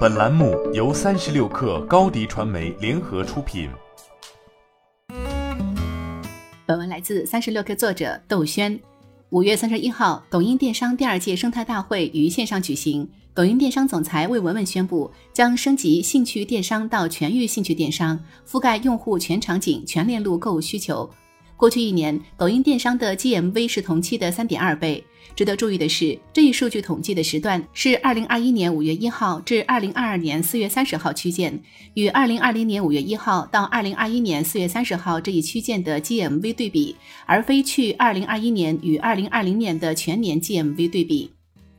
本栏目由三十六氪高低传媒联合出品。本文来自三十六氪作者窦轩。五月三十一号，抖音电商第二届生态大会于线上举行。抖音电商总裁魏文文宣布，将升级兴趣电商到全域兴趣电商，覆盖用户全场景、全链路购物需求。过去一年，抖音电商的 GMV 是同期的三点二倍。值得注意的是，这一数据统计的时段是二零二一年五月一号至二零二二年四月三十号区间，与二零二零年五月一号到二零二一年四月三十号这一区间的 GMV 对比，而非去二零二一年与二零二零年的全年 GMV 对比。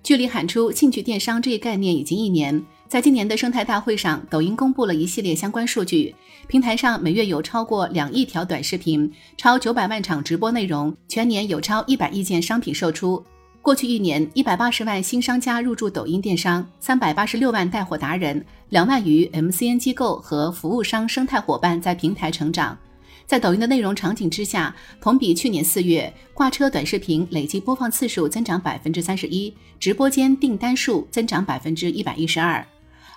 距离喊出兴趣电商这一概念已经一年。在今年的生态大会上，抖音公布了一系列相关数据。平台上每月有超过两亿条短视频，超九百万场直播内容，全年有超一百亿件商品售出。过去一年，一百八十万新商家入驻抖音电商，三百八十六万带货达人，两万余 MCN 机构和服务商生态伙伴在平台成长。在抖音的内容场景之下，同比去年四月，挂车短视频累计播放次数增长百分之三十一，直播间订单数增长百分之一百一十二。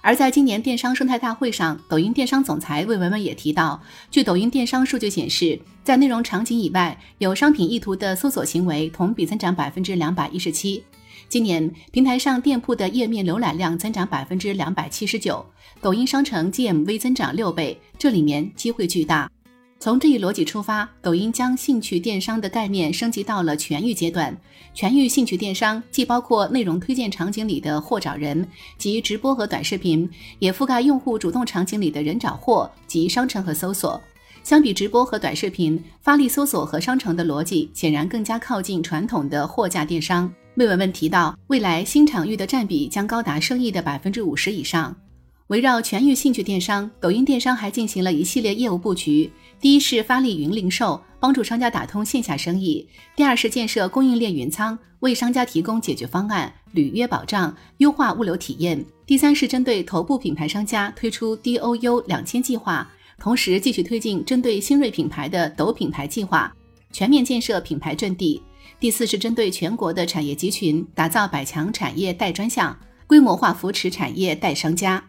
而在今年电商生态大会上，抖音电商总裁魏文文也提到，据抖音电商数据显示，在内容场景以外，有商品意图的搜索行为同比增长百分之两百一十七。今年平台上店铺的页面浏览量增长百分之两百七十九，抖音商城 GMV 增长六倍，这里面机会巨大。从这一逻辑出发，抖音将兴趣电商的概念升级到了全域阶段。全域兴趣电商既包括内容推荐场景里的货找人及直播和短视频，也覆盖用户主动场景里的人找货及商城和搜索。相比直播和短视频，发力搜索和商城的逻辑显然更加靠近传统的货架电商。魏文文提到，未来新场域的占比将高达生意的百分之五十以上。围绕全域兴趣电商，抖音电商还进行了一系列业务布局。第一是发力云零售，帮助商家打通线下生意；第二是建设供应链云仓，为商家提供解决方案、履约保障、优化物流体验；第三是针对头部品牌商家推出 D O U 两千计划，同时继续推进针对新锐品牌的抖品牌计划，全面建设品牌阵地；第四是针对全国的产业集群，打造百强产业带专项，规模化扶持产业带商家。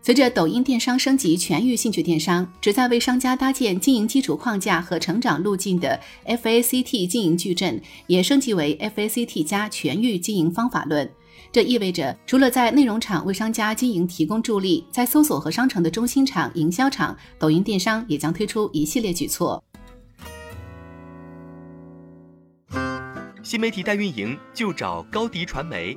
随着抖音电商升级全域兴趣电商，旨在为商家搭建经营基础框架和成长路径的 FACT 经营矩阵，也升级为 FACT 加全域经营方法论。这意味着，除了在内容厂为商家经营提供助力，在搜索和商城的中心场、营销场，抖音电商也将推出一系列举措。新媒体代运营就找高迪传媒。